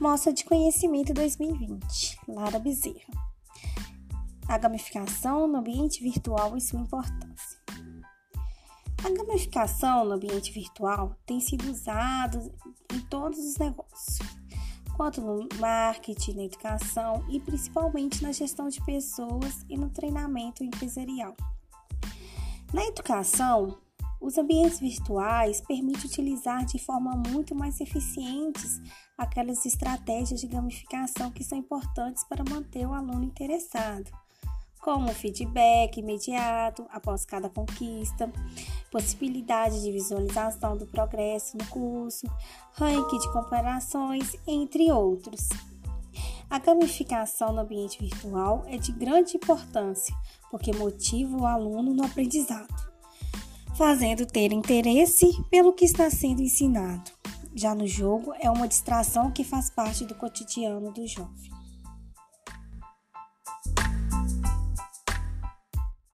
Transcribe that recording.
Mostra de Conhecimento 2020, Lara Bezerra. A gamificação no ambiente virtual e sua importância. A gamificação no ambiente virtual tem sido usada em todos os negócios, quanto no marketing, na educação e principalmente na gestão de pessoas e no treinamento empresarial. Na educação, os ambientes virtuais permitem utilizar de forma muito mais eficientes aquelas estratégias de gamificação que são importantes para manter o aluno interessado, como feedback imediato após cada conquista, possibilidade de visualização do progresso no curso, ranking de comparações, entre outros. A gamificação no ambiente virtual é de grande importância porque motiva o aluno no aprendizado fazendo ter interesse pelo que está sendo ensinado. Já no jogo, é uma distração que faz parte do cotidiano do jovem.